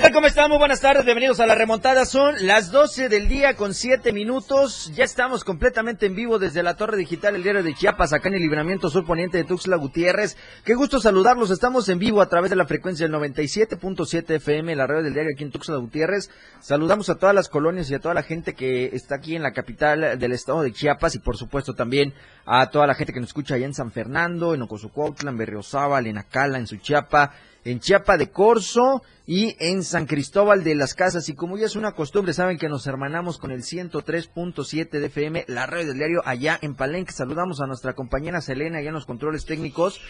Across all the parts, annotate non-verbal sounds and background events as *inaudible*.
¿Qué? ¿Cómo estamos? Buenas tardes, bienvenidos a la remontada. Son las 12 del día con 7 minutos. Ya estamos completamente en vivo desde la Torre Digital, el diario de Chiapas, acá en el libramiento sur poniente de Tuxtla Gutiérrez. Qué gusto saludarlos. Estamos en vivo a través de la frecuencia del 97.7 FM, la radio del diario aquí en Tuxtla Gutiérrez. Saludamos a todas las colonias y a toda la gente que está aquí en la capital del estado de Chiapas y por supuesto también a toda la gente que nos escucha allá en San Fernando, en Ocosucuautla, en Berriozábal, en Acala, en Suchiapa en Chiapa de Corzo y en San Cristóbal de las Casas. Y como ya es una costumbre, saben que nos hermanamos con el 103.7 de FM, la radio del diario allá en Palenque. Saludamos a nuestra compañera Selena allá en los controles técnicos.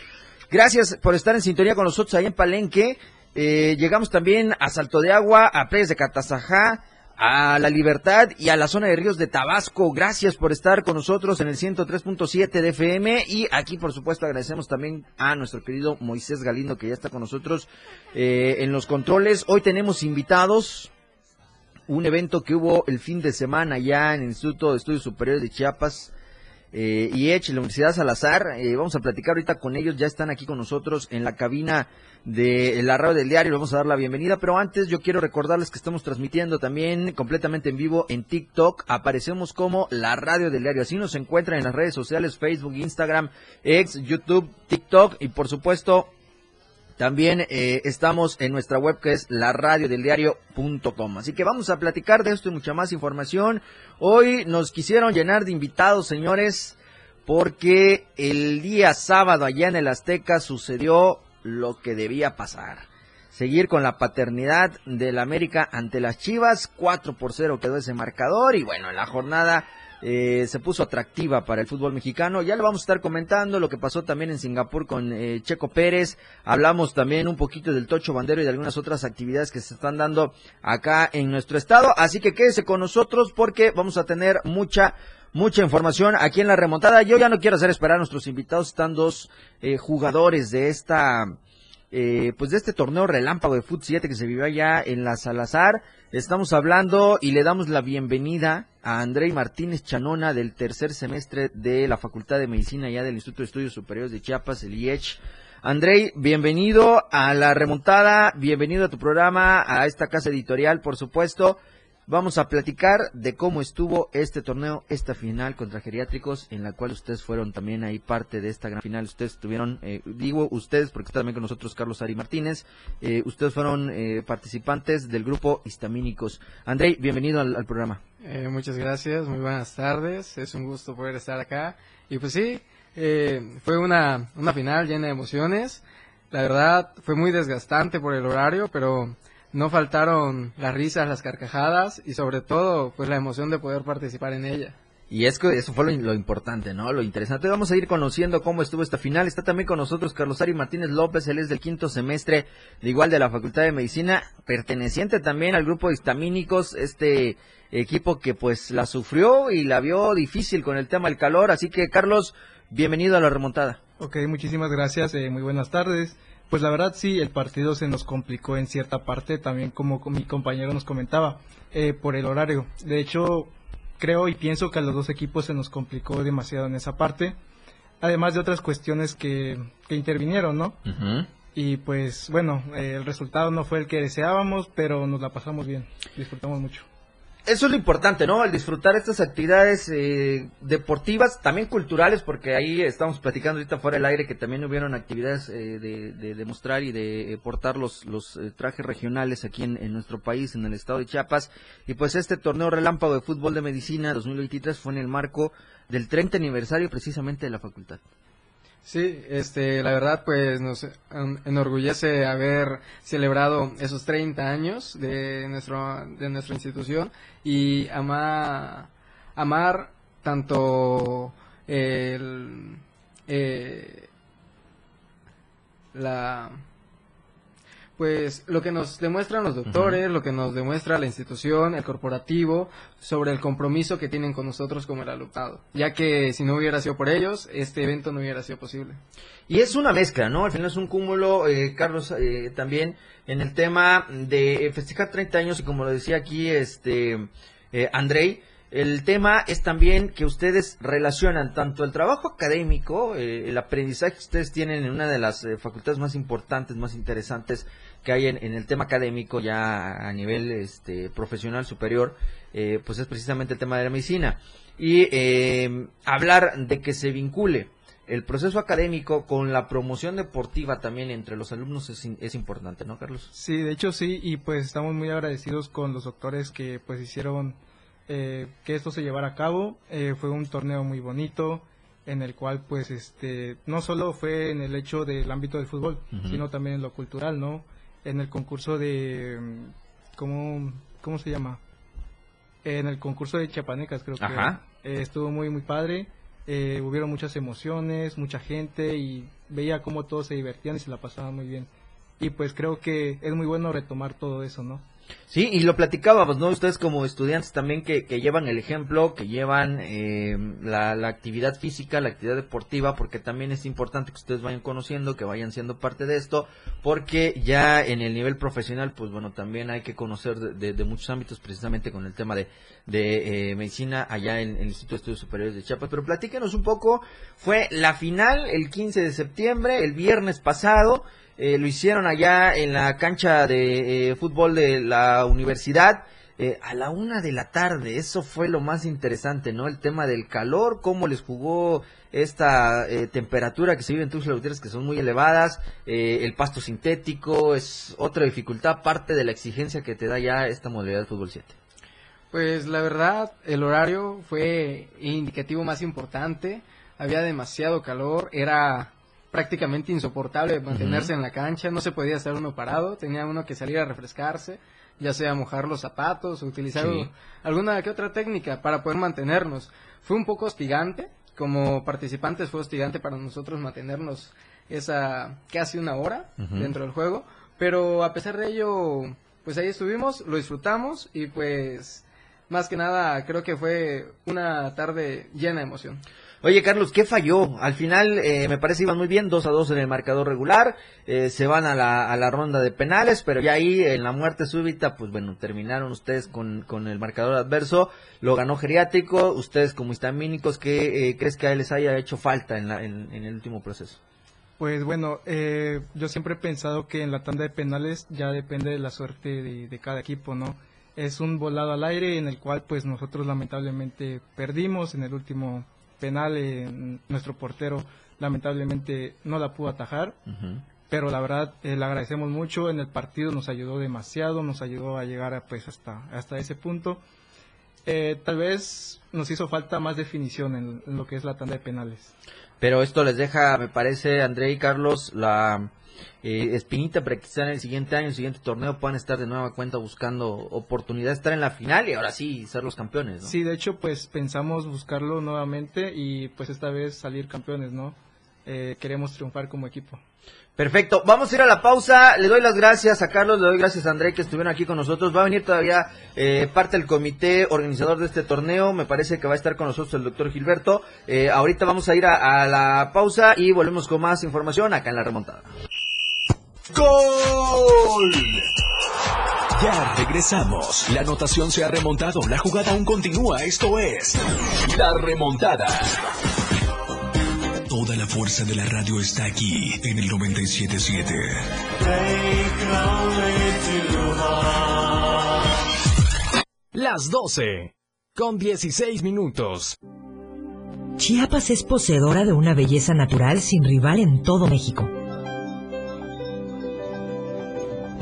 Gracias por estar en sintonía con nosotros allá en Palenque. Eh, llegamos también a Salto de Agua, a Pérez de Catazajá, a La Libertad y a la zona de ríos de Tabasco. Gracias por estar con nosotros en el 103.7 de FM y aquí por supuesto agradecemos también a nuestro querido Moisés Galindo que ya está con nosotros eh, en los controles. Hoy tenemos invitados un evento que hubo el fin de semana ya en el Instituto de Estudios Superiores de Chiapas. Eh, y ECH, la Universidad Salazar, eh, vamos a platicar ahorita con ellos, ya están aquí con nosotros en la cabina de la radio del diario. vamos a dar la bienvenida, pero antes yo quiero recordarles que estamos transmitiendo también completamente en vivo en TikTok. Aparecemos como la radio del diario. Así nos encuentran en las redes sociales, Facebook, Instagram, X, YouTube, TikTok y por supuesto también eh, estamos en nuestra web que es la radio del diario.com. Así que vamos a platicar de esto y mucha más información. Hoy nos quisieron llenar de invitados, señores, porque el día sábado allá en el Azteca sucedió lo que debía pasar. Seguir con la paternidad del América ante las Chivas, 4 por 0 quedó ese marcador y bueno, en la jornada eh, se puso atractiva para el fútbol mexicano. Ya lo vamos a estar comentando, lo que pasó también en Singapur con eh, Checo Pérez. Hablamos también un poquito del Tocho Bandero y de algunas otras actividades que se están dando acá en nuestro estado. Así que quédese con nosotros porque vamos a tener mucha mucha información aquí en la remontada. Yo ya no quiero hacer esperar a nuestros invitados, están dos eh, jugadores de esta, eh, pues de este torneo relámpago de Foot 7 que se vivió allá en la Salazar. Estamos hablando y le damos la bienvenida a Andrei Martínez Chanona del tercer semestre de la Facultad de Medicina ya del Instituto de Estudios Superiores de Chiapas, el IECH. Andrei, bienvenido a la remontada, bienvenido a tu programa, a esta casa editorial, por supuesto. Vamos a platicar de cómo estuvo este torneo, esta final contra geriátricos, en la cual ustedes fueron también ahí parte de esta gran final. Ustedes estuvieron, eh, digo ustedes porque está también con nosotros Carlos Ari Martínez, eh, ustedes fueron eh, participantes del grupo Histamínicos. Andrei, bienvenido al, programa. muchas gracias, muy buenas tardes, es un gusto poder estar acá. Y pues sí, fue una, una final llena de emociones. La verdad fue muy desgastante por el horario, pero no faltaron las risas, las carcajadas y sobre todo pues la emoción de poder participar en ella. Y es que eso fue lo, importante, ¿no? Lo interesante. Vamos a ir conociendo cómo estuvo esta final. Está también con nosotros Carlos Ari Martínez López, él es del quinto semestre, de igual de la Facultad de Medicina, perteneciente también al grupo de histamínicos, este equipo que pues la sufrió y la vio difícil con el tema del calor. Así que Carlos, bienvenido a la remontada. Ok, muchísimas gracias, eh, muy buenas tardes. Pues la verdad sí, el partido se nos complicó en cierta parte, también como mi compañero nos comentaba, eh, por el horario. De hecho, creo y pienso que a los dos equipos se nos complicó demasiado en esa parte, además de otras cuestiones que, intervinieron, ¿no? Y pues bueno, eh, el resultado no fue el que deseábamos, pero nos la pasamos bien, disfrutamos mucho eso es lo importante, ¿no? El disfrutar estas actividades eh, deportivas, también culturales, porque ahí estamos platicando ahorita fuera del aire que también hubieron actividades eh, de, demostrar y de eh, portar los, los trajes regionales aquí en, en, nuestro país, en el estado de Chiapas. Y pues este torneo relámpago de fútbol de medicina 2023 fue en el marco del 30 aniversario precisamente de la facultad. Sí, este, la verdad, pues nos enorgullece haber celebrado esos 30 años de, nuestro, de nuestra institución y ama, amar tanto el, eh, la pues lo que nos demuestran los doctores, lo que nos demuestra la institución, el corporativo, sobre el compromiso que tienen con nosotros como el alumnado, ya que si no hubiera sido por ellos, este evento no hubiera sido posible. Y es una mezcla, ¿no? Al final es un cúmulo, eh, Carlos, eh, también en el tema de festejar 30 años y como lo decía aquí este eh, Andrei, el tema es también que ustedes relacionan tanto el trabajo académico, eh, el aprendizaje que ustedes tienen en una de las eh, facultades más importantes, más interesantes que hay en, el tema académico ya a nivel este, profesional superior, eh, pues es precisamente el tema de la medicina. Y hablar de que se vincule el proceso académico con la promoción deportiva también entre los alumnos es, es, importante, ¿no, Carlos? Sí, de hecho sí, y pues estamos muy agradecidos con los doctores que pues hicieron eh, que esto se llevara a cabo. Eh, fue un torneo muy bonito en el cual pues este no solo fue en el hecho del ámbito del fútbol, sino también en lo cultural, ¿no? En el concurso de ¿cómo, cómo se llama? En el concurso de chapanecas creo que eh, estuvo muy muy padre. hubieron muchas emociones, mucha gente y veía cómo todos se divertían y se la pasaban muy bien. Y pues creo que es muy bueno retomar todo eso, ¿no? Sí, y lo platicábamos, ¿no? Ustedes como estudiantes también que, llevan el ejemplo, que llevan eh, la, actividad física, la actividad deportiva, porque también es importante que ustedes vayan conociendo, que vayan siendo parte de esto, porque ya en el nivel profesional, pues bueno, también hay que conocer de, muchos ámbitos, precisamente con el tema de, de eh, medicina allá en, el Instituto de Estudios Superiores de Chiapas. Pero platíquenos un poco, fue la final el 15 de septiembre, el viernes pasado, eh, lo hicieron allá en la cancha de eh, fútbol de la universidad. Eh, a la una de la tarde, eso fue lo más interesante, ¿no? El tema del calor, cómo les jugó esta temperatura que se vive en Tuxtla Gutiérrez, que son muy elevadas, el pasto sintético, es otra dificultad, parte de la exigencia que te da ya esta modalidad de fútbol 7. Pues la verdad, el horario fue indicativo más importante, había demasiado calor, era prácticamente insoportable mantenerse en la cancha, no se podía estar uno parado, tenía uno que salir a refrescarse, ya sea mojar los zapatos o utilizar alguna que otra técnica para poder mantenernos. Fue un poco hostigante, como participantes fue hostigante para nosotros mantenernos esa casi una hora dentro del juego, pero a pesar de ello, pues ahí estuvimos, lo disfrutamos y pues más que nada creo que fue una tarde llena de emoción. Oye, Carlos, ¿qué falló? Al final, eh, me parece iban muy bien, 2 a 2 en el marcador regular, eh, se van a la, a la ronda de penales, pero ya ahí en la muerte súbita, pues bueno, terminaron ustedes con, con el marcador adverso, lo ganó geriátrico, ustedes como histamínicos, ¿qué eh, crees que a les haya hecho falta en, la, en, el último proceso? Pues bueno, eh, yo siempre he pensado que en la tanda de penales ya depende de la suerte de, de cada equipo, ¿no? Es un volado al aire en el cual pues nosotros lamentablemente perdimos en el último penal en nuestro portero lamentablemente no la pudo atajar. Pero la verdad eh, le agradecemos mucho en el partido, nos ayudó demasiado, nos ayudó a llegar a, pues hasta, hasta ese punto. Eh, tal vez nos hizo falta más definición en, en, lo que es la tanda de penales. Pero esto les deja, me parece, André y Carlos, la, eh, espinita para que quizá en el siguiente año, el siguiente torneo puedan estar de nueva cuenta buscando oportunidad de estar en la final y ahora sí ser los campeones, Sí, de hecho, pues pensamos buscarlo nuevamente y pues esta vez salir campeones, ¿no? Eh, queremos triunfar como equipo. Perfecto, vamos a ir a la pausa. Le doy las gracias a Carlos, le doy gracias a André que estuvieron aquí con nosotros. Va a venir todavía eh, parte del comité organizador de este torneo. Me parece que va a estar con nosotros el doctor Gilberto. Eh, ahorita vamos a ir a la pausa y volvemos con más información acá en la remontada. ¡Gol! Ya regresamos. La anotación se ha remontado. La jugada aún continúa. Esto es La Remontada. Toda la fuerza de la radio está aquí en el 977. Las 12 con 16 minutos. Chiapas es poseedora de una belleza natural sin rival en todo México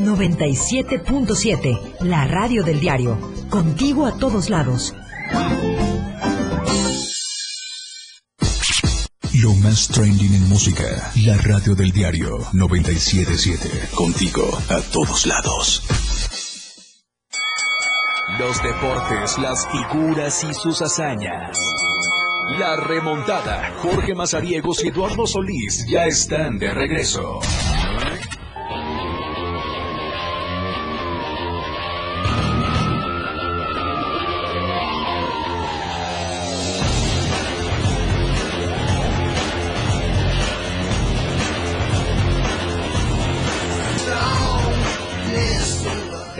97.7, la radio del diario. Contigo a todos lados. Lo más trending en música. La radio del diario 977. Contigo a todos lados. Los deportes, las figuras y sus hazañas. La remontada. Jorge Mazariegos y Eduardo Solís ya están de regreso.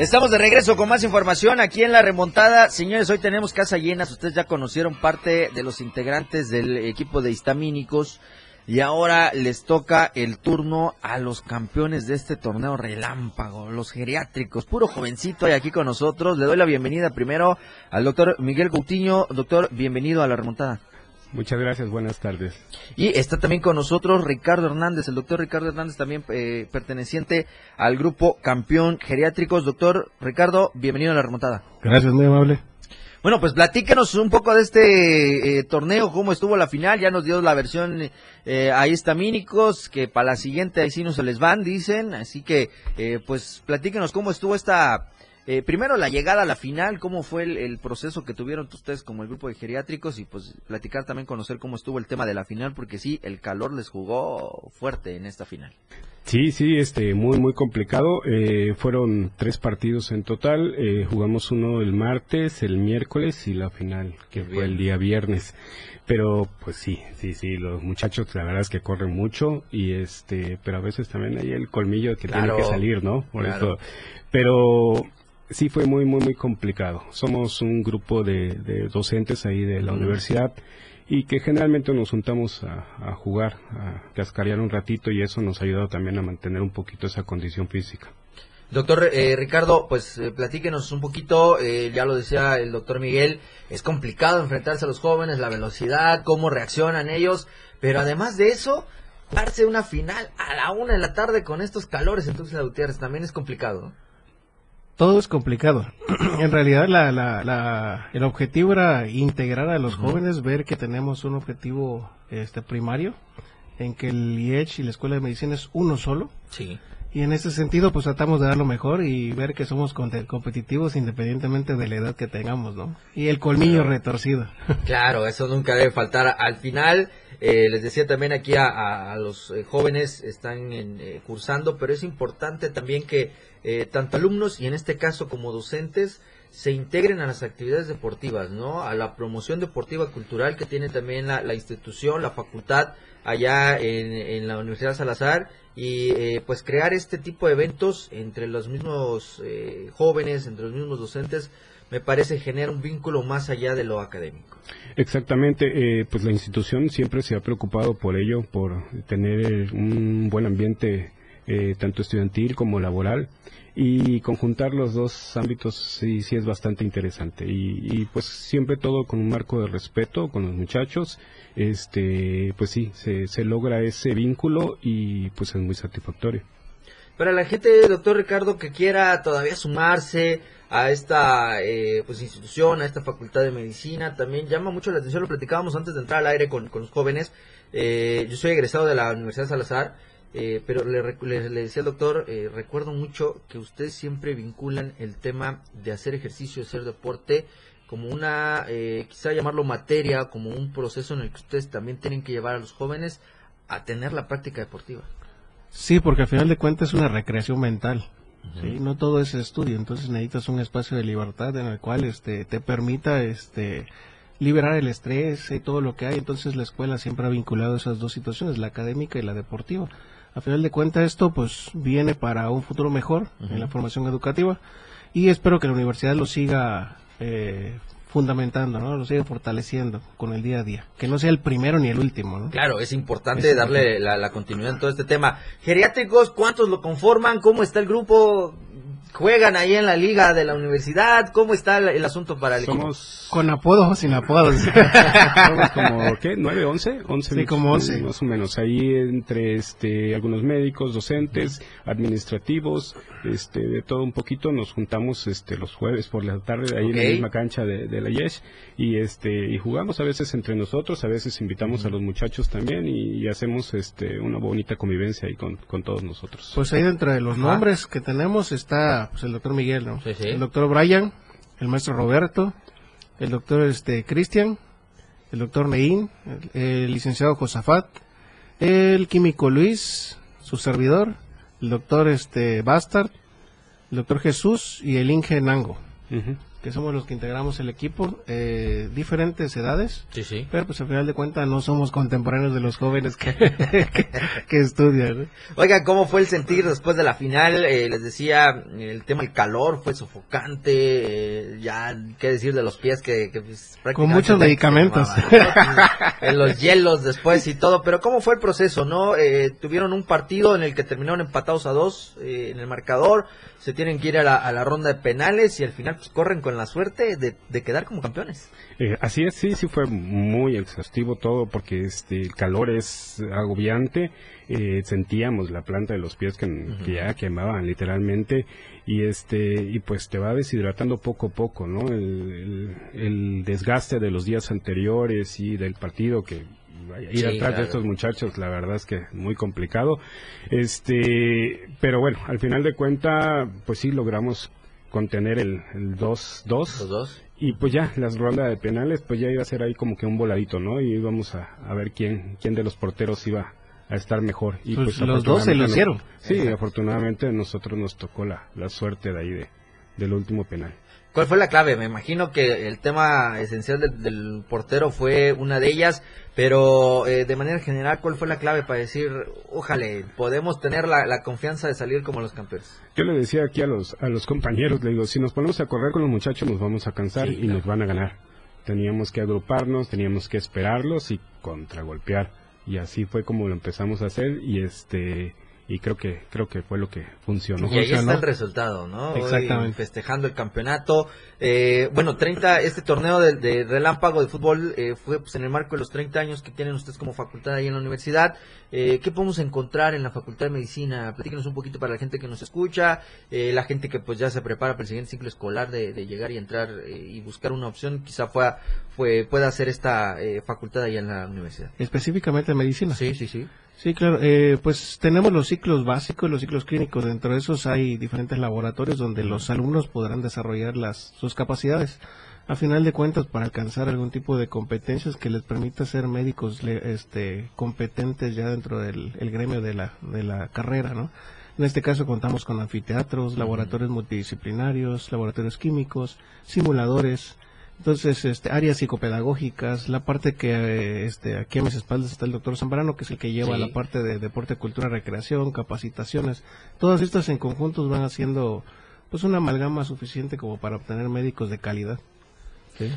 Estamos de regreso con más información aquí en la remontada. Señores, hoy tenemos casa llena. Ustedes ya conocieron parte de los integrantes del equipo de histamínicos. Y ahora les toca el turno a los campeones de este torneo relámpago, los geriátricos. Puro jovencito hay aquí con nosotros. Le doy la bienvenida primero al doctor Miguel Coutinho. Doctor, bienvenido a la remontada. Muchas gracias, buenas tardes. Y está también con nosotros Ricardo Hernández, el doctor Ricardo Hernández, también eh, perteneciente al grupo Campeón Geriátricos. Doctor Ricardo, bienvenido a la remontada. Gracias, muy amable. Bueno, pues platícanos un poco de este eh, torneo, cómo estuvo la final, ya nos dio la versión, eh, ahí está Mínicos, que para la siguiente ahí sí no se les van, dicen, así que eh, pues platíquenos cómo estuvo esta eh, primero, la llegada a la final, cómo fue el, proceso que tuvieron ustedes como el grupo de geriátricos y pues platicar también, conocer cómo estuvo el tema de la final, porque sí, el calor les jugó fuerte en esta final. Sí, sí, este, muy, muy complicado. Eh, fueron tres partidos en total. Eh, jugamos uno el martes, el miércoles y la final, que fue el día viernes. Pero, pues sí, sí, sí, los muchachos, la verdad es que corren mucho y este, pero a veces también hay el colmillo que tiene que salir, ¿no? Por eso. Pero Sí, fue muy, muy, muy complicado. Somos un grupo de, docentes ahí de la universidad y que generalmente nos juntamos a, jugar, a cascarear un ratito y eso nos ha ayudado también a mantener un poquito esa condición física. Doctor eh, Ricardo, pues eh, platíquenos un poquito, eh, ya lo decía el doctor Miguel, es complicado enfrentarse a los jóvenes, la velocidad, cómo reaccionan ellos, pero además de eso, darse una final a la una de la tarde con estos calores entonces la Gutiérrez también es complicado todo es complicado. *clears throat* en realidad la, la, el objetivo era integrar a los jóvenes, ver que tenemos un objetivo este primario, en que el IEH y la Escuela de Medicina es uno solo. Sí. Y en ese sentido, pues tratamos de dar lo mejor y ver que somos competitivos independientemente de la edad que tengamos, ¿no? Y el colmillo retorcido. *laughs* Claro, eso nunca debe faltar. Al final, eh, les decía también aquí a, los eh, jóvenes están eh, cursando, pero es importante también que eh, tanto alumnos y en este caso como docentes se integren a las actividades deportivas, ¿no? A la promoción deportiva cultural que tiene también la, institución, la facultad allá en, la Universidad Salazar y eh, pues crear este tipo de eventos entre los mismos eh, jóvenes, entre los mismos docentes, me parece genera un vínculo más allá de lo académico. Exactamente, pues la institución siempre se ha preocupado por ello, por tener un buen ambiente tanto estudiantil como laboral y conjuntar los dos ámbitos sí, sí es bastante interesante. Y, pues siempre todo con un marco de respeto con los muchachos. Este pues sí se, se logra ese vínculo y pues es muy satisfactorio. Para la gente doctor Ricardo que quiera todavía sumarse a esta eh, pues institución a esta facultad de medicina también llama mucho la atención lo platicábamos antes de entrar al aire con, con los jóvenes. Eh, yo soy egresado de la Universidad Salazar eh, pero le, decía al doctor, eh, recuerdo mucho que ustedes siempre vinculan el tema de hacer ejercicio, de hacer deporte, como una, eh, quizá llamarlo materia, como un proceso en el que ustedes también tienen que llevar a los jóvenes a tener la práctica deportiva. Sí, porque al final de cuentas es una recreación mental. No todo es estudio, entonces necesitas un espacio de libertad en el cual este, te permita este, liberar el estrés y todo lo que hay. Entonces la escuela siempre ha vinculado esas dos situaciones, la académica y la deportiva a final de cuentas esto pues viene para un futuro mejor en la formación educativa y espero que la universidad lo siga eh, fundamentando, ¿no? Lo siga fortaleciendo con el día a día. Que no sea el primero ni el último, ¿no? Claro, es importante darle la, continuidad en todo este tema. Geriátricos, ¿cuántos lo conforman? ¿Cómo está el grupo? Juegan ahí en la liga de la universidad. ¿Cómo está el, el asunto para el equipo? Somos, Con apodos o sin apodos. *laughs* somos como, ¿qué? ¿9, 11? 11 Sí, como 11. Más o menos. Ahí entre este, algunos médicos, docentes, administrativos, este, de todo un poquito. Nos juntamos este, los jueves por la tarde ahí en la misma cancha de, de la Yesh y, este, y jugamos a veces entre nosotros, a veces invitamos a los muchachos también y, y hacemos este, una bonita convivencia ahí con, con todos nosotros. Pues ahí dentro de los Ajá. nombres que tenemos está pues, el doctor Miguel, ¿no? Sí, sí. El doctor Brian, el maestro Roberto, el doctor este Cristian, el doctor Neín, el, el licenciado Josafat, el químico Luis, su servidor, el doctor este Bastard, el doctor Jesús y el Inge Nango. Que somos los que integramos el equipo, eh, diferentes edades. Sí, sí. Pero pues al final de cuentas no somos contemporáneos de los jóvenes que, *laughs* que, que estudian. ¿no? Oiga, ¿cómo fue el sentir después de la final? Eh, les decía, el tema del calor fue sofocante, eh, ya, qué decir de los pies que... que, pues, prácticamente muchos medicamentos. en los hielos después y todo, pero ¿cómo fue el proceso, no? Eh, tuvieron un partido en el que terminaron empatados a dos eh, en el marcador, se tienen que ir a la, a la ronda de penales y al final pues corren con la suerte de, de quedar como campeones. Eh, así es, sí, sí fue muy exhaustivo todo porque este el calor es agobiante. eh, sentíamos la planta de los pies que, que ya quemaban literalmente y este y pues te va deshidratando poco a poco, ¿no? El, el- el desgaste de los días anteriores y del partido que ir Sí, atrás claro. de estos muchachos, la verdad es que muy complicado. Este, pero bueno, al final de cuenta, pues sí logramos contener el, el 2-2. Los dos. Y pues ya, las rondas de penales, pues ya iba a ser ahí como que un voladito, ¿no? Y íbamos a, a ver quién, quién de los porteros iba a estar mejor. Y Pues los dos se afortunadamente lucieron. nos- Sí, afortunadamente a nosotros nos tocó la, la suerte de ahí de, del último penal. ¿Cuál fue la clave? Me imagino que el tema esencial del, del portero fue una de ellas, pero eh, de manera general, ¿cuál fue la clave para decir, ojalá, podemos tener la, la confianza de salir como los campeones? Yo le decía aquí a los, a los compañeros, le digo, si nos ponemos a correr con los muchachos nos vamos a cansar Sí, y claro. nos van a ganar. Teníamos que agruparnos, teníamos que esperarlos y contragolpear. Y así fue como lo empezamos a hacer y este y creo que creo que fue lo que funcionó. y ahí está el resultado, ¿no? Hoy Exactamente. festejando el campeonato. Eh, bueno, 30, este torneo de, de relámpago de fútbol eh, fue pues, en el marco de los 30 años que tienen ustedes como facultad ahí en la universidad. Eh, ¿Qué podemos encontrar en la Facultad de Medicina? Platíquenos un poquito para la gente que nos escucha, eh, la gente que pues ya se prepara para el siguiente ciclo escolar de, de llegar y entrar eh, y buscar una opción, quizá fue, fue, pueda hacer esta eh, facultad ahí en la universidad. Específicamente en medicina. Sí, sí, sí. Sí, claro. Eh, pues tenemos los ciclos básicos, los ciclos clínicos. Dentro de esos hay diferentes laboratorios donde los alumnos podrán desarrollar las sus capacidades. A final de cuentas, para alcanzar algún tipo de competencias que les permita ser médicos este, competentes ya dentro del el gremio de la, de la carrera, ¿no? En este caso contamos con anfiteatros, laboratorios multidisciplinarios, laboratorios químicos, simuladores, entonces, este, áreas psicopedagógicas, la parte que este, aquí a mis espaldas está el doctor Zambrano, que es el que lleva Sí. la parte de deporte, cultura, recreación, capacitaciones. Todas estas en conjuntos van haciendo pues una amalgama suficiente como para obtener médicos de calidad. ¿sí?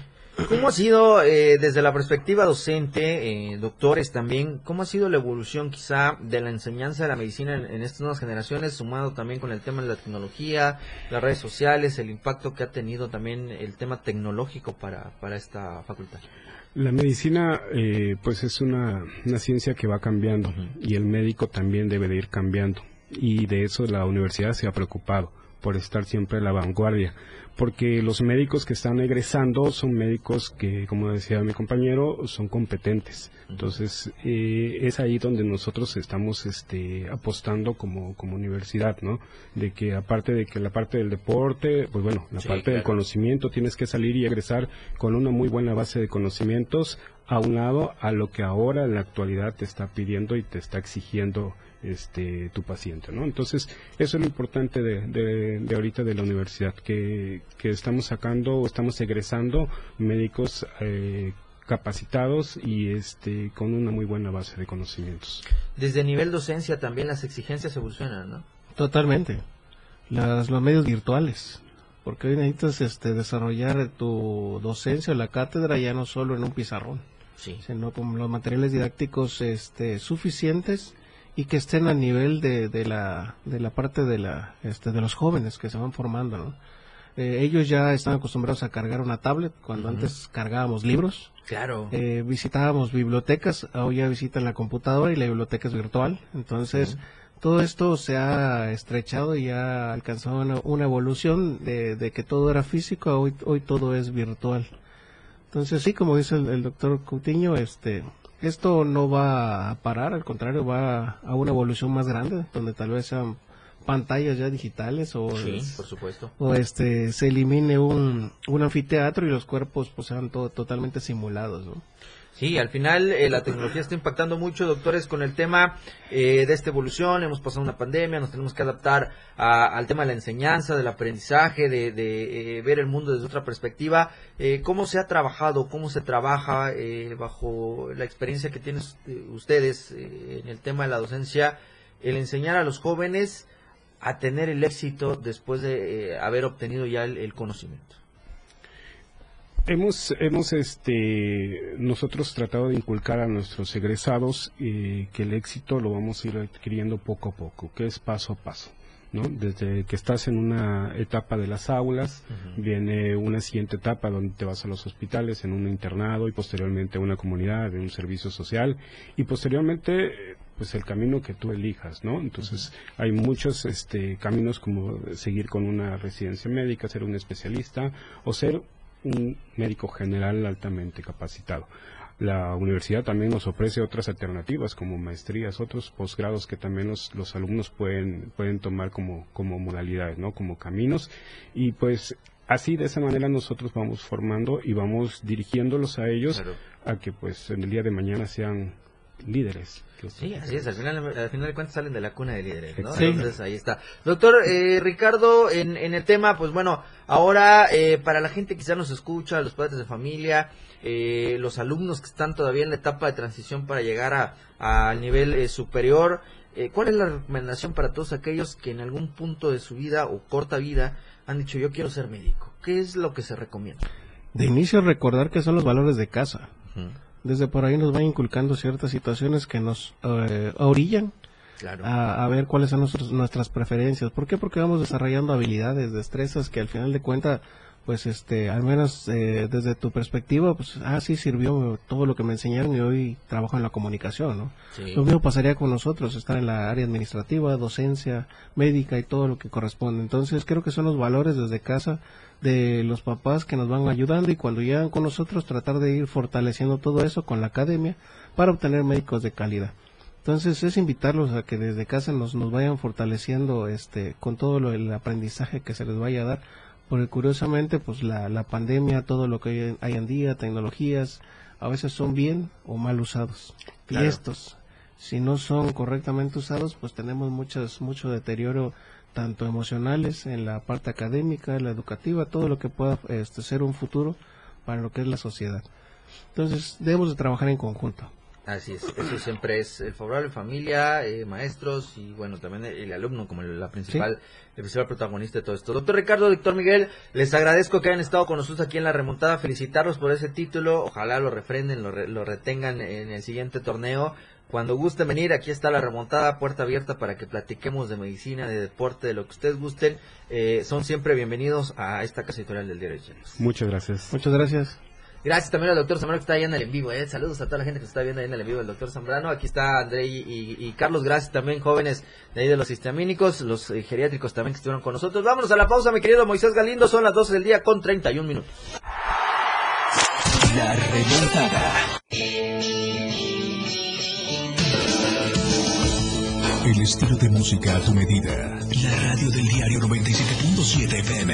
¿Cómo ha sido eh, desde la perspectiva docente, eh, doctores también, cómo ha sido la evolución quizá de la enseñanza de la medicina en, en estas nuevas generaciones, sumado también con el tema de la tecnología, las redes sociales, el impacto que ha tenido también el tema tecnológico para, para esta facultad? La medicina, eh, pues es una, una ciencia que va cambiando y el médico también debe de ir cambiando. Y de eso la universidad se ha preocupado por estar siempre a la vanguardia. Porque los médicos que están egresando son médicos que, como decía mi compañero, son competentes. Entonces, eh, es ahí donde nosotros estamos este, apostando como, como universidad, ¿no? De que aparte de que la parte del deporte, pues bueno, la Sí, parte del conocimiento, tienes que salir y egresar con una muy buena base de conocimientos, aunado a lo que ahora en la actualidad te está pidiendo y te está exigiendo este tu paciente, ¿no? Entonces, eso es lo importante de, de, de ahorita de la universidad, que, que estamos sacando o estamos egresando médicos eh, capacitados y este con una muy buena base de conocimientos. Desde nivel docencia también las exigencias evolucionan, ¿no? Totalmente. Las, los medios virtuales. Porque hoy necesitas este, desarrollar tu docencia o la cátedra ya no solo en un pizarrón. Sí. sino con los materiales didácticos este, suficientes y que estén a nivel de, de la de la parte de la este, de los jóvenes que se van formando ¿no? Eh, ellos ya están acostumbrados a cargar una tablet. Cuando antes cargábamos libros Claro. eh, visitábamos bibliotecas. Hoy ya visitan la computadora y la biblioteca es virtual. Entonces todo esto se ha estrechado y ha alcanzado una, una evolución de, de que todo era físico a hoy hoy todo es virtual. Entonces sí, como dice el, el doctor Coutinho, este, esto no va a parar, al contrario, va a una evolución más grande, donde tal vez sean pantallas ya digitales o, Sí, es- por supuesto. o este se elimine un, un anfiteatro y los cuerpos pues sean todo, totalmente simulados, ¿no? Sí, al final eh, la tecnología está impactando mucho, doctores, con el tema eh, de esta evolución. Hemos pasado una pandemia, nos tenemos que adaptar a- al tema de la enseñanza, del aprendizaje, de, de, eh, ver el mundo desde otra perspectiva. Eh, ¿Cómo se ha trabajado, cómo se trabaja eh, bajo la experiencia que tienen ustedes en el tema de la docencia, el enseñar a los jóvenes a tener el éxito después de haber obtenido ya el conocimiento? Hemos, hemos este, nosotros tratado de inculcar a nuestros egresados eh, que el éxito lo vamos a ir adquiriendo poco a poco, que es paso a paso. ¿no? Desde que estás en una etapa de las aulas, viene una siguiente etapa donde te vas a los hospitales, en un internado y posteriormente a una comunidad, en un servicio social y posteriormente pues el camino que tú elijas, ¿no? Entonces hay muchos este, caminos como seguir con una residencia médica, ser un especialista o ser un médico general altamente capacitado. La universidad también nos ofrece otras alternativas como maestrías, otros posgrados que también los, los alumnos pueden, pueden tomar como, como modalidades, ¿no? Como caminos. Y pues así de esa manera nosotros vamos formando y vamos dirigiéndolos a ellos Claro. a que pues en el día de mañana sean líderes. Sí, así es, al final, al final de cuentas salen de la cuna de líderes, ¿no? Sí. Entonces ahí está. Doctor eh, Ricardo, en, en el tema, pues bueno, ahora eh, para la gente que quizá nos escucha, los padres de familia, eh, los alumnos que están todavía en la etapa de transición para llegar a al nivel eh, superior, eh, ¿cuál es la recomendación para todos aquellos que en algún punto de su vida o corta vida han dicho yo quiero ser médico? ¿Qué es lo que se recomienda? De inicio recordar que son los valores de casa. Desde por ahí nos van inculcando ciertas situaciones que nos eh, orillan Claro. a, a ver cuáles son nuestros- nuestras preferencias. ¿Por qué? Porque vamos desarrollando habilidades, destrezas que al final de cuentas, pues este, al menos eh, desde tu perspectiva, pues, ah, sí sirvió todo lo que me enseñaron y hoy trabajo en la comunicación, ¿no? Sí. Lo mismo pasaría con nosotros, estar en la área administrativa, docencia, médica y todo lo que corresponde. Entonces creo que son los valores desde casa de los papás que nos van ayudando y cuando llegan con nosotros tratar de ir fortaleciendo todo eso con la academia para obtener médicos de calidad. Entonces es invitarlos a que desde casa nos, nos vayan fortaleciendo este con todo lo, el aprendizaje que se les vaya a dar, porque curiosamente pues la, la pandemia, todo lo que hay, en día, tecnologías, a veces son bien o mal usados. Claro. Y estos, si no son correctamente usados, pues tenemos muchas, mucho deterioro tanto emocionales en la parte académica, la educativa, todo lo que pueda este, ser un futuro para lo que es la sociedad. Entonces debemos de trabajar en conjunto. Así es, eso siempre es el favorable familia, eh, maestros y bueno, también el, el alumno como la principal, el principal protagonista de todo esto. Doctor Ricardo, doctor Miguel, les agradezco que hayan estado con nosotros aquí en la remontada, felicitarlos por ese título, ojalá lo refrenden, lo, re- lo retengan en el siguiente torneo. Cuando gusten venir, aquí está la remontada, puerta abierta para que platiquemos de medicina, de deporte, de lo que ustedes gusten. Eh, son siempre bienvenidos a esta casa editorial del Diario de Chiapas. Muchas gracias. Muchas gracias. Gracias también al doctor Zambrano que está ahí en el en vivo. ¿eh? Saludos a toda la gente que está viendo ahí en el en vivo del doctor Zambrano. Aquí está André y, Carlos. Gracias también, jóvenes de ahí de los histamínicos, los eh, geriátricos también que estuvieron con nosotros. Vámonos a la pausa, mi querido Moisés Galindo. Son las 12 del día con 31 minutos. La remontada. El estilo de música a tu medida. La radio del diario 97.7 FM.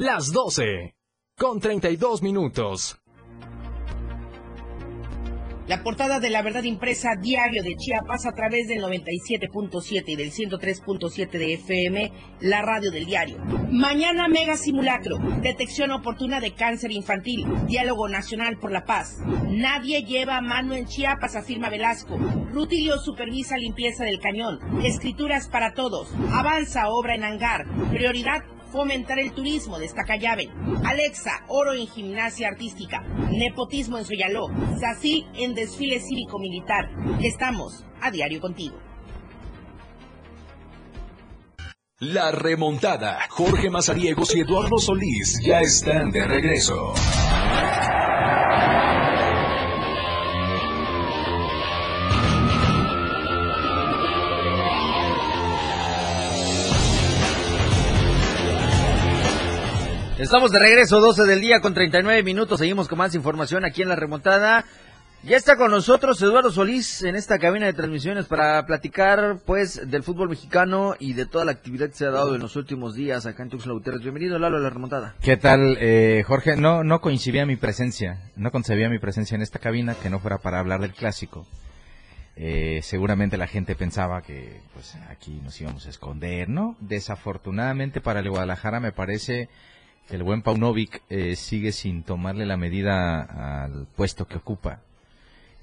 Las 12. Con 32 minutos. La portada de la verdad impresa diario de Chiapas a través del 97.7 y del 103.7 de FM, la radio del diario. Mañana mega simulacro, detección oportuna de cáncer infantil, diálogo nacional por la paz. Nadie lleva mano en Chiapas, afirma Velasco. Rutilio supervisa limpieza del cañón. Escrituras para todos. Avanza obra en hangar. Prioridad fomentar el turismo, destaca Llave. Alexa, oro en gimnasia artística. Nepotismo en Soyaló. Sací en desfile cívico-militar. Estamos a diario contigo. La remontada. Jorge Mazariegos y Eduardo Solís ya están de regreso. Estamos de regreso, 12 del día con 39 minutos. Seguimos con más información aquí en la remontada. Ya está con nosotros Eduardo Solís en esta cabina de transmisiones para platicar pues del fútbol mexicano y de toda la actividad que se ha dado en los últimos días acá en Tuxtla Gutiérrez. Bienvenido Lalo a la remontada. ¿Qué tal, eh, Jorge? No, no coincidía mi presencia, no concebía mi presencia en esta cabina que no fuera para hablar del clásico. Eh, seguramente la gente pensaba que pues aquí nos íbamos a esconder, ¿no? Desafortunadamente para el Guadalajara me parece el buen Paunovic eh, sigue sin tomarle la medida al puesto que ocupa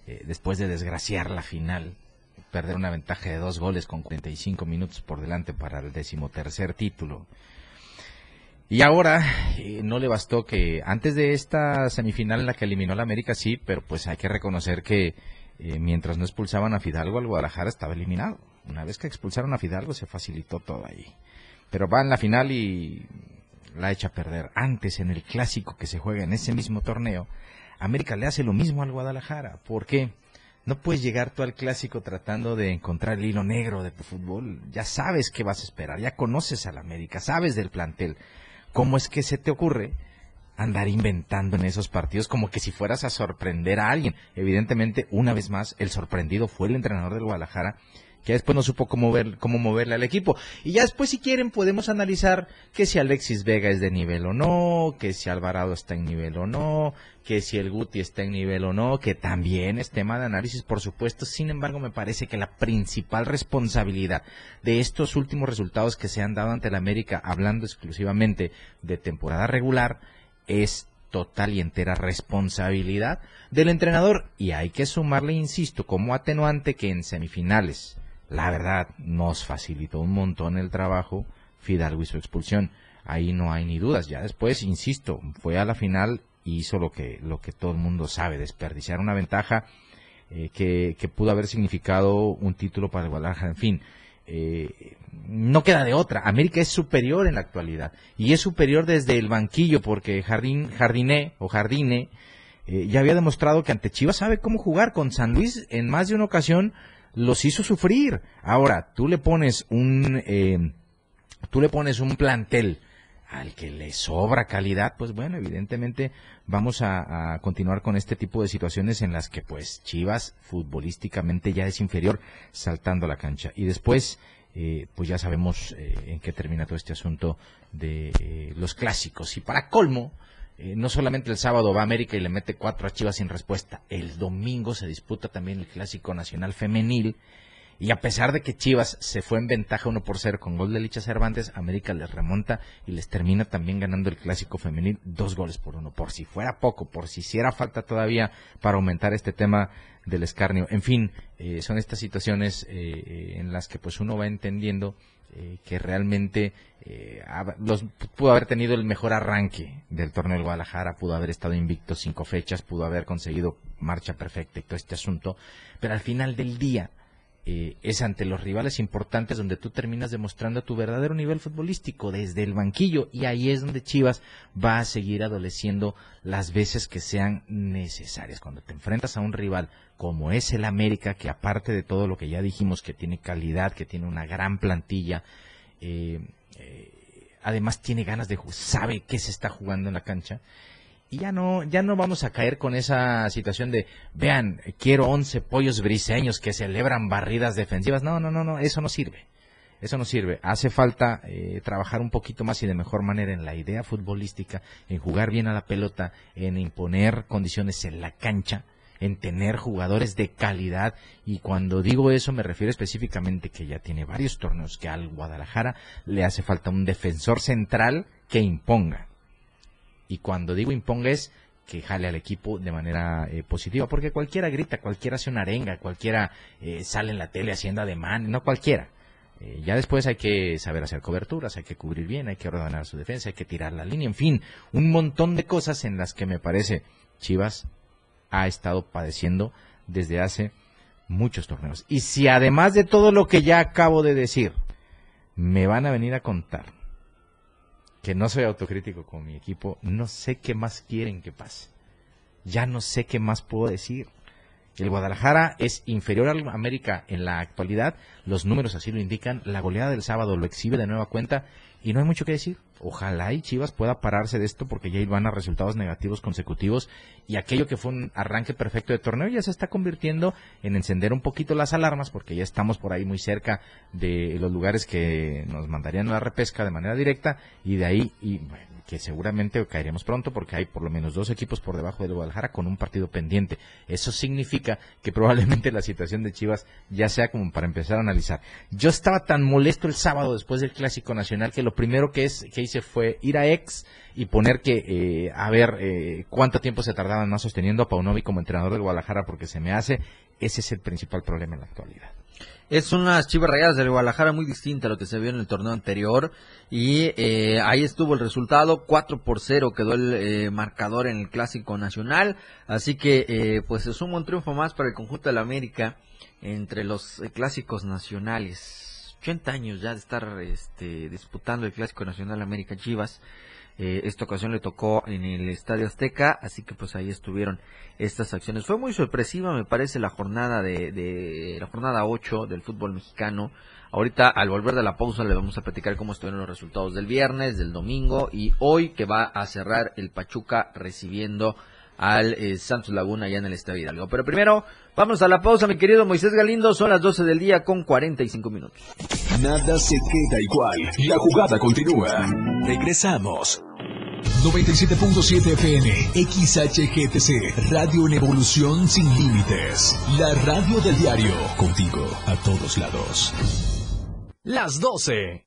eh, después de desgraciar la final, perder una ventaja de dos goles con 45 minutos por delante para el decimotercer título. Y ahora eh, no le bastó que antes de esta semifinal en la que eliminó a la América sí, pero pues hay que reconocer que mientras no expulsaban a Fidalgo, el Guadalajara estaba eliminado. Una vez que expulsaron a Fidalgo se facilitó todo ahí. Pero va en la final y la echa a perder. Antes, en el clásico que se juega en ese mismo torneo, América le hace lo mismo al Guadalajara. ¿Por qué? No puedes llegar tú al clásico tratando de encontrar el hilo negro de tu fútbol. Ya sabes qué vas a esperar, ya conoces al América, sabes del plantel. ¿Cómo es que se te ocurre andar inventando en esos partidos como que si fueras a sorprender a alguien? Evidentemente, una vez más, el sorprendido fue el entrenador del Guadalajara que después no supo cómo, ver, cómo moverle al equipo. Y ya después, si quieren, podemos analizar que si Alexis Vega es de nivel o no, que si Alvarado está en nivel o no, que si el Guti está en nivel o no, que también es tema de análisis, por supuesto. Sin embargo, me parece que la principal responsabilidad de estos últimos resultados que se han dado ante la América, hablando exclusivamente de temporada regular, es total y entera responsabilidad del entrenador. Y hay que sumarle, insisto, como atenuante que en semifinales la verdad, nos facilitó un montón el trabajo Fidalgo y su expulsión. Ahí no hay ni dudas. Ya después, insisto, fue a la final y hizo lo que, lo que todo el mundo sabe, desperdiciar una ventaja eh, que, que, pudo haber significado un título para el Guadalajara. En fin, eh, no queda de otra. América es superior en la actualidad y es superior desde el banquillo porque Jardín, Jardiné o Jardine eh, ya había demostrado que ante Chivas sabe cómo jugar. Con San Luis en más de una ocasión los hizo sufrir. Ahora, tú le pones un, eh, tú le pones un plantel al que le sobra calidad, pues bueno, evidentemente vamos a, continuar con este tipo de situaciones en las que pues Chivas futbolísticamente ya es inferior saltando la cancha. Y después, eh, pues ya sabemos eh, en qué termina todo este asunto de los clásicos. Y para colmo, eh, no solamente el sábado va a América y le mete cuatro a Chivas sin respuesta, el domingo se disputa también el Clásico Nacional Femenil y a pesar de que Chivas se fue en ventaja uno por cero con gol de Licha Cervantes, América les remonta y les termina también ganando el Clásico Femenil dos goles por uno, por si fuera poco, por si hiciera falta todavía para aumentar este tema del escarnio. En fin, eh, son estas situaciones eh, en las que pues uno va entendiendo eh, que realmente eh, los, pudo haber tenido el mejor arranque del torneo del Guadalajara, pudo haber estado invicto cinco fechas, pudo haber conseguido marcha perfecta y todo este asunto, pero al final del día eh, es ante los rivales importantes donde tú terminas demostrando tu verdadero nivel futbolístico desde el banquillo y ahí es donde Chivas va a seguir adoleciendo las veces que sean necesarias. Cuando te enfrentas a un rival como es el América, que aparte de todo lo que ya dijimos, que tiene calidad, que tiene una gran plantilla, eh, eh, además tiene ganas de sabe qué se está jugando en la cancha, y ya no, ya no vamos a caer con esa situación de, vean, quiero 11 pollos briseños que celebran barridas defensivas. No, no, no, no, eso no sirve. Eso no sirve. Hace falta eh, trabajar un poquito más y de mejor manera en la idea futbolística, en jugar bien a la pelota, en imponer condiciones en la cancha, en tener jugadores de calidad. Y cuando digo eso me refiero específicamente que ya tiene varios torneos que al Guadalajara le hace falta un defensor central que imponga. Y cuando digo imponga es que jale al equipo de manera eh, positiva, porque cualquiera grita, cualquiera hace una arenga, cualquiera eh, sale en la tele haciendo ademán, no cualquiera. Eh, ya después hay que saber hacer coberturas, hay que cubrir bien, hay que ordenar su defensa, hay que tirar la línea, en fin, un montón de cosas en las que me parece Chivas ha estado padeciendo desde hace muchos torneos. Y si además de todo lo que ya acabo de decir, me van a venir a contar que no soy autocrítico con mi equipo, no sé qué más quieren que pase. Ya no sé qué más puedo decir. El Guadalajara es inferior al América en la actualidad, los números así lo indican, la goleada del sábado lo exhibe de nueva cuenta y no hay mucho que decir. Ojalá y Chivas pueda pararse de esto porque ya van a resultados negativos consecutivos y aquello que fue un arranque perfecto de torneo ya se está convirtiendo en encender un poquito las alarmas porque ya estamos por ahí muy cerca de los lugares que nos mandarían a la repesca de manera directa y de ahí y bueno, que seguramente caeremos pronto porque hay por lo menos dos equipos por debajo del Guadalajara con un partido pendiente. Eso significa que probablemente la situación de Chivas ya sea como para empezar a analizar. Yo estaba tan molesto el sábado después del Clásico Nacional que lo primero que, es, que hice fue ir a ex y poner que eh, a ver eh, cuánto tiempo se tardaban más sosteniendo a Paunovi como entrenador del Guadalajara porque se me hace ese es el principal problema en la actualidad. Es unas chivas rayadas del Guadalajara muy distinta a lo que se vio en el torneo anterior. Y eh, ahí estuvo el resultado. 4 por 0 quedó el eh, marcador en el Clásico Nacional. Así que eh, pues es un triunfo más para el conjunto de la América entre los clásicos nacionales. 80 años ya de estar este, disputando el Clásico Nacional América Chivas. esta ocasión le tocó en el Estadio Azteca, así que pues ahí estuvieron estas acciones. Fue muy sorpresiva, me parece, la jornada de, de la jornada 8 del fútbol mexicano. Ahorita, al volver de la pausa, le vamos a platicar cómo estuvieron los resultados del viernes, del domingo y hoy que va a cerrar el Pachuca recibiendo al eh, Santos Laguna allá en el Estadio Hidalgo. Pero primero, vamos a la pausa, mi querido Moisés Galindo. Son las 12 del día con 45 minutos. Nada se queda igual. La jugada continúa. Regresamos. 97.7 FM, XHGTC, Radio en Evolución Sin Límites. La radio del diario, contigo a todos lados. Las 12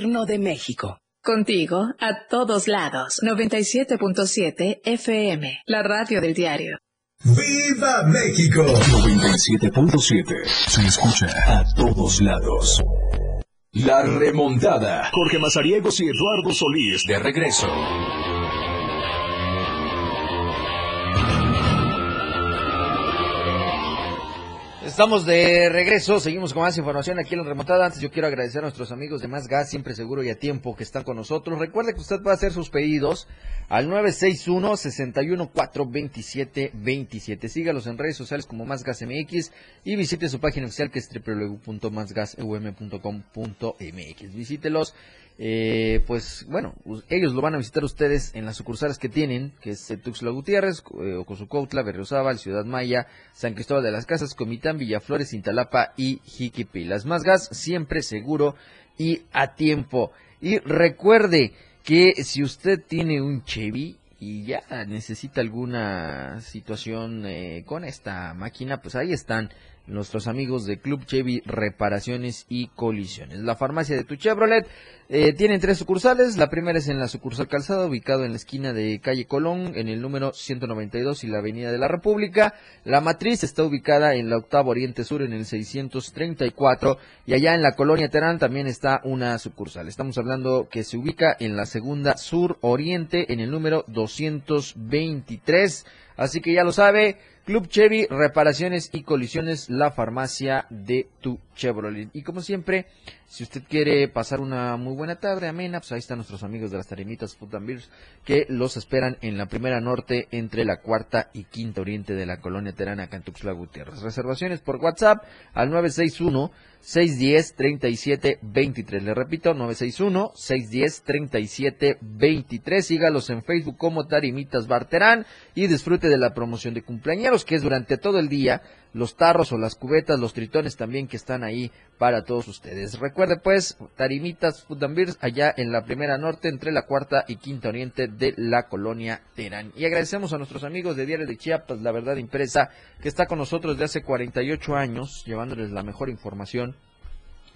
de México. Contigo, a todos lados. 97.7 FM, la radio del diario. ¡Viva México! 97.7. Se escucha a todos lados. La remontada. Jorge Mazariegos y Eduardo Solís de regreso. Estamos de regreso, seguimos con más información aquí en la remontada. Antes yo quiero agradecer a nuestros amigos de Más Gas, siempre seguro y a tiempo que están con nosotros. Recuerde que usted puede hacer sus pedidos al 961-61-427-27. Sígalos en redes sociales como Más Gas MX y visite su página oficial que es www.másgaseum.com.mx. Visítelos eh, pues bueno, ellos lo van a visitar ustedes en las sucursales que tienen, que es Tuxtla Gutiérrez, eh, Ocosucautla, Ciudad Maya, San Cristóbal de las Casas, Comitán, Villaflores, Intalapa y Jiquipilas. Más gas, siempre seguro y a tiempo. Y recuerde que si usted tiene un Chevy y ya necesita alguna situación eh, con esta máquina, pues ahí están nuestros amigos de Club Chevy Reparaciones y Colisiones. La farmacia de tu Chevrolet eh, tiene tres sucursales. La primera es en la sucursal Calzada, ubicado en la esquina de calle Colón, en el número 192 y la Avenida de la República. La matriz está ubicada en la octava Oriente Sur, en el 634. Y allá en la colonia Terán también está una sucursal. Estamos hablando que se ubica en la segunda Sur Oriente, en el número 223. Así que ya lo sabe, Club Chevy, reparaciones y colisiones, la farmacia de tu Chevrolet. Y como siempre, si usted quiere pasar una muy buena tarde, amena, pues ahí están nuestros amigos de las Tarimitas Food and que los esperan en la primera norte entre la cuarta y quinta oriente de la colonia Terana, Tuxtla Gutiérrez. Reservaciones por WhatsApp al 961 610 3723. Le repito, 961 610 3723. Sígalos en Facebook como Tarimitas Barterán y disfrute de la promoción de cumpleaños que es durante todo el día los tarros o las cubetas, los tritones también que están ahí para todos ustedes. Recuerde pues, Tarimitas Food allá en la primera norte entre la cuarta y quinta oriente de la colonia Terán. Y agradecemos a nuestros amigos de Diario de Chiapas, La Verdad Impresa, que está con nosotros desde hace 48 años, llevándoles la mejor información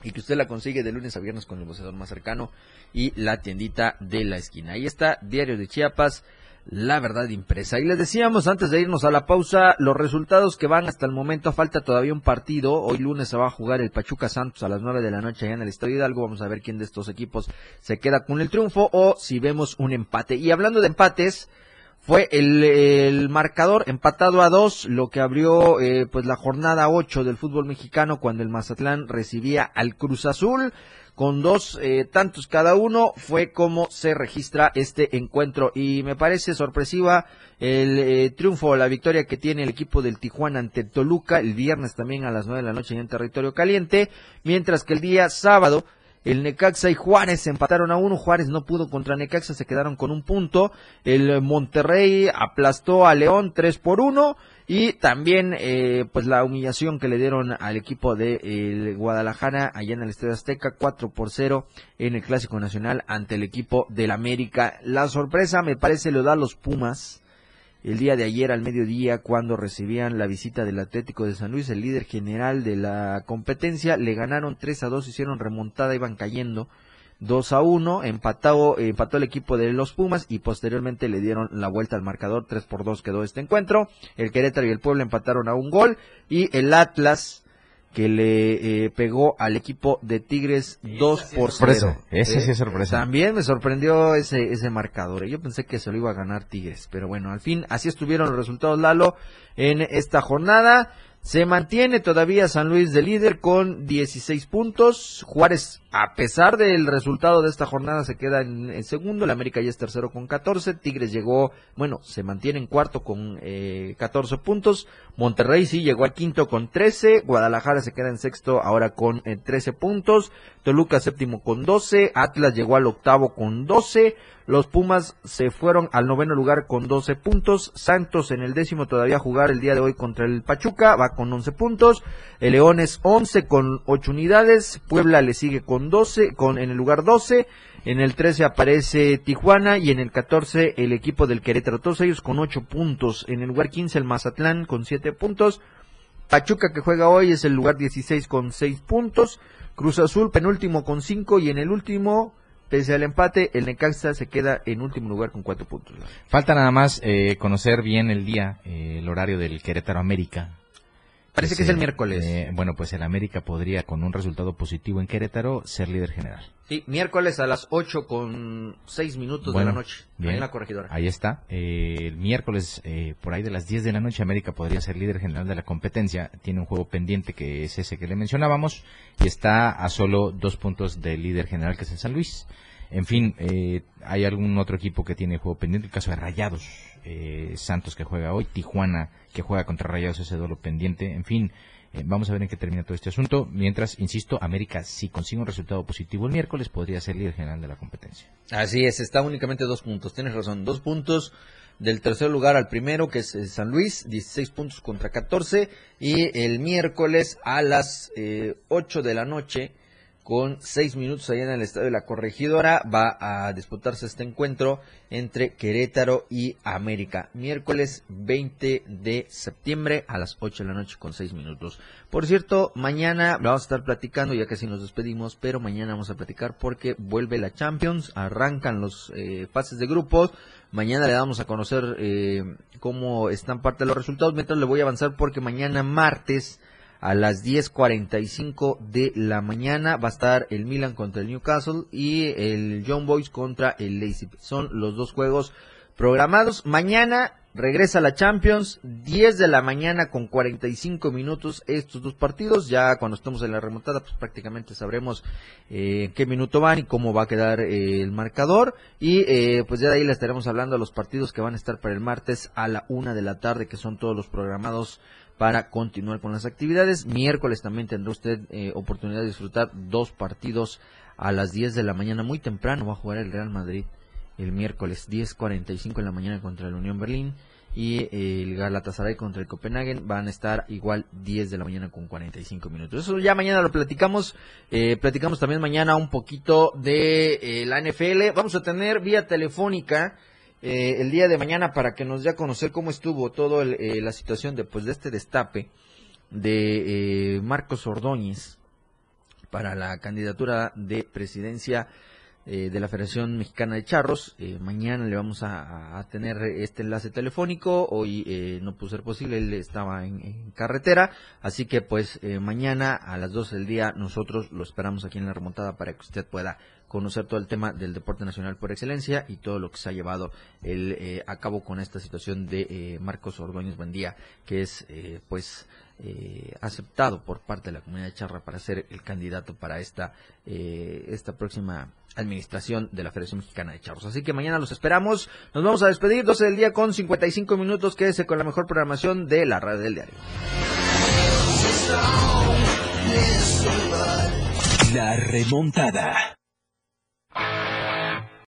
y que usted la consigue de lunes a viernes con el boceador más cercano y la tiendita de la esquina. Ahí está, Diario de Chiapas la verdad impresa. Y les decíamos antes de irnos a la pausa los resultados que van hasta el momento. Falta todavía un partido. Hoy lunes se va a jugar el Pachuca Santos a las 9 de la noche allá en el Estadio Hidalgo. Vamos a ver quién de estos equipos se queda con el triunfo o si vemos un empate. Y hablando de empates, fue el, marcador empatado a dos, lo que abrió eh, pues la jornada 8 del fútbol mexicano cuando el Mazatlán recibía al Cruz Azul. Con dos eh, tantos cada uno fue como se registra este encuentro. Y me parece sorpresiva el eh, triunfo, la victoria que tiene el equipo del Tijuana ante Toluca el viernes también a las nueve de la noche en territorio caliente, mientras que el día sábado el Necaxa y Juárez empataron a uno. Juárez no pudo contra Necaxa, se quedaron con un punto. El Monterrey aplastó a León tres por uno. Y también, eh, pues la humillación que le dieron al equipo de Guadalajara allá en el Estadio Azteca, 4 por 0 en el Clásico Nacional ante el equipo del América. La sorpresa me parece lo da los Pumas el día de ayer al mediodía cuando recibían la visita del Atlético de San Luis, el líder general de la competencia, le ganaron 3 a 2, hicieron remontada, iban cayendo 2 a 1, empató, empató el equipo de los Pumas y posteriormente le dieron la vuelta al marcador, 3 por 2 quedó este encuentro, el Querétaro y el Pueblo empataron a un gol y el Atlas que le eh, pegó al equipo de Tigres 2 por 0. Ese sí es sorpresa. También me sorprendió ese, ese marcador. Yo pensé que se lo iba a ganar Tigres, pero bueno, al fin así estuvieron los resultados, Lalo, en esta jornada. Se mantiene todavía San Luis de líder con 16 puntos. Juárez, a pesar del resultado de esta jornada, se queda en, segundo. El América ya es tercero con 14. Tigres llegó, bueno, se mantiene en cuarto con eh, 14 puntos. Monterrey sí llegó al quinto con 13. Guadalajara se queda en sexto ahora con 13 eh, puntos. Toluca séptimo con 12. Atlas llegó al octavo con 12. Los Pumas se fueron al noveno lugar con 12 puntos. Santos en el décimo todavía jugar el día de hoy contra el Pachuca, va con 11 puntos. El León es 11 con 8 unidades. Puebla le sigue con 12, con, en el lugar 12. En el 13 aparece Tijuana y en el 14 el equipo del Querétaro. Todos ellos con 8 puntos. En el lugar 15 el Mazatlán con 7 puntos. Pachuca que juega hoy es el lugar 16 con 6 puntos. Cruz Azul penúltimo con 5 y en el último Pese al empate, el Necaxa se queda en último lugar con cuatro puntos. Falta nada más eh, conocer bien el día, eh, el horario del Querétaro América. Parece que es el miércoles. Eh, bueno, pues el América podría, con un resultado positivo en Querétaro, ser líder general. Sí, miércoles a las 8 con 6 minutos de la noche. Bien, en la corregidora. Ahí está. Eh, el miércoles, eh, por ahí de las 10 de la noche, América podría ser líder general de la competencia. Tiene un juego pendiente que es ese que le mencionábamos. Y está a solo dos puntos del líder general, que es el San Luis. En fin, eh, hay algún otro equipo que tiene juego pendiente, el caso de Rayados, eh, Santos que juega hoy, Tijuana que juega contra Rayados ese duelo pendiente, en fin, eh, vamos a ver en qué termina todo este asunto. Mientras, insisto, América si consigue un resultado positivo el miércoles podría ser líder general de la competencia. Así es, está únicamente dos puntos, tienes razón, dos puntos del tercer lugar al primero, que es San Luis, 16 puntos contra 14, y el miércoles a las eh, 8 de la noche con seis minutos allá en el estadio de la Corregidora. Va a disputarse este encuentro entre Querétaro y América. Miércoles 20 de septiembre a las 8 de la noche con seis minutos. Por cierto, mañana vamos a estar platicando, ya que si nos despedimos, pero mañana vamos a platicar porque vuelve la Champions, arrancan los eh, pases de grupos. Mañana le damos a conocer eh, cómo están parte de los resultados. Mientras le voy a avanzar porque mañana martes a las 10.45 de la mañana va a estar el Milan contra el Newcastle y el John Boys contra el Leipzig. Son los dos juegos programados. Mañana regresa la Champions, 10 de la mañana con 45 minutos estos dos partidos. Ya cuando estemos en la remontada, pues prácticamente sabremos eh, en qué minuto van y cómo va a quedar eh, el marcador. Y eh, pues ya de ahí le estaremos hablando de los partidos que van a estar para el martes a la una de la tarde, que son todos los programados para continuar con las actividades. Miércoles también tendrá usted oportunidad de disfrutar dos partidos a las 10 de la mañana, muy temprano va a jugar el Real Madrid el miércoles 10.45 en la mañana contra el Unión Berlín y el Galatasaray contra el Copenhagen van a estar igual 10 de la mañana con 45 minutos. Eso ya mañana lo platicamos. Eh, platicamos también mañana un poquito de eh, la NFL. Vamos a tener vía telefónica eh, el día de mañana para que nos dé a conocer cómo estuvo toda la situación después de este destape de Marcos Ordóñez para la candidatura de presidencia eh, de la Federación Mexicana de Charros. Eh, mañana le vamos a, tener este enlace telefónico. Hoy eh, no pudo ser posible, él estaba en, carretera. Así que pues mañana a las 12 del día nosotros lo esperamos aquí en la remontada para que usted pueda conocer todo el tema del deporte nacional por excelencia y todo lo que se ha llevado el, a cabo con esta situación de Marcos Ordóñez Buendía, que es pues eh, aceptado por parte de la comunidad de charra para ser el candidato para esta, eh, esta próxima administración de la Federación Mexicana de Charros. Así que mañana los esperamos. Nos vamos a despedir 12 del día con 55 minutos. Quédese con la mejor programación de la radio del diario. La remontada.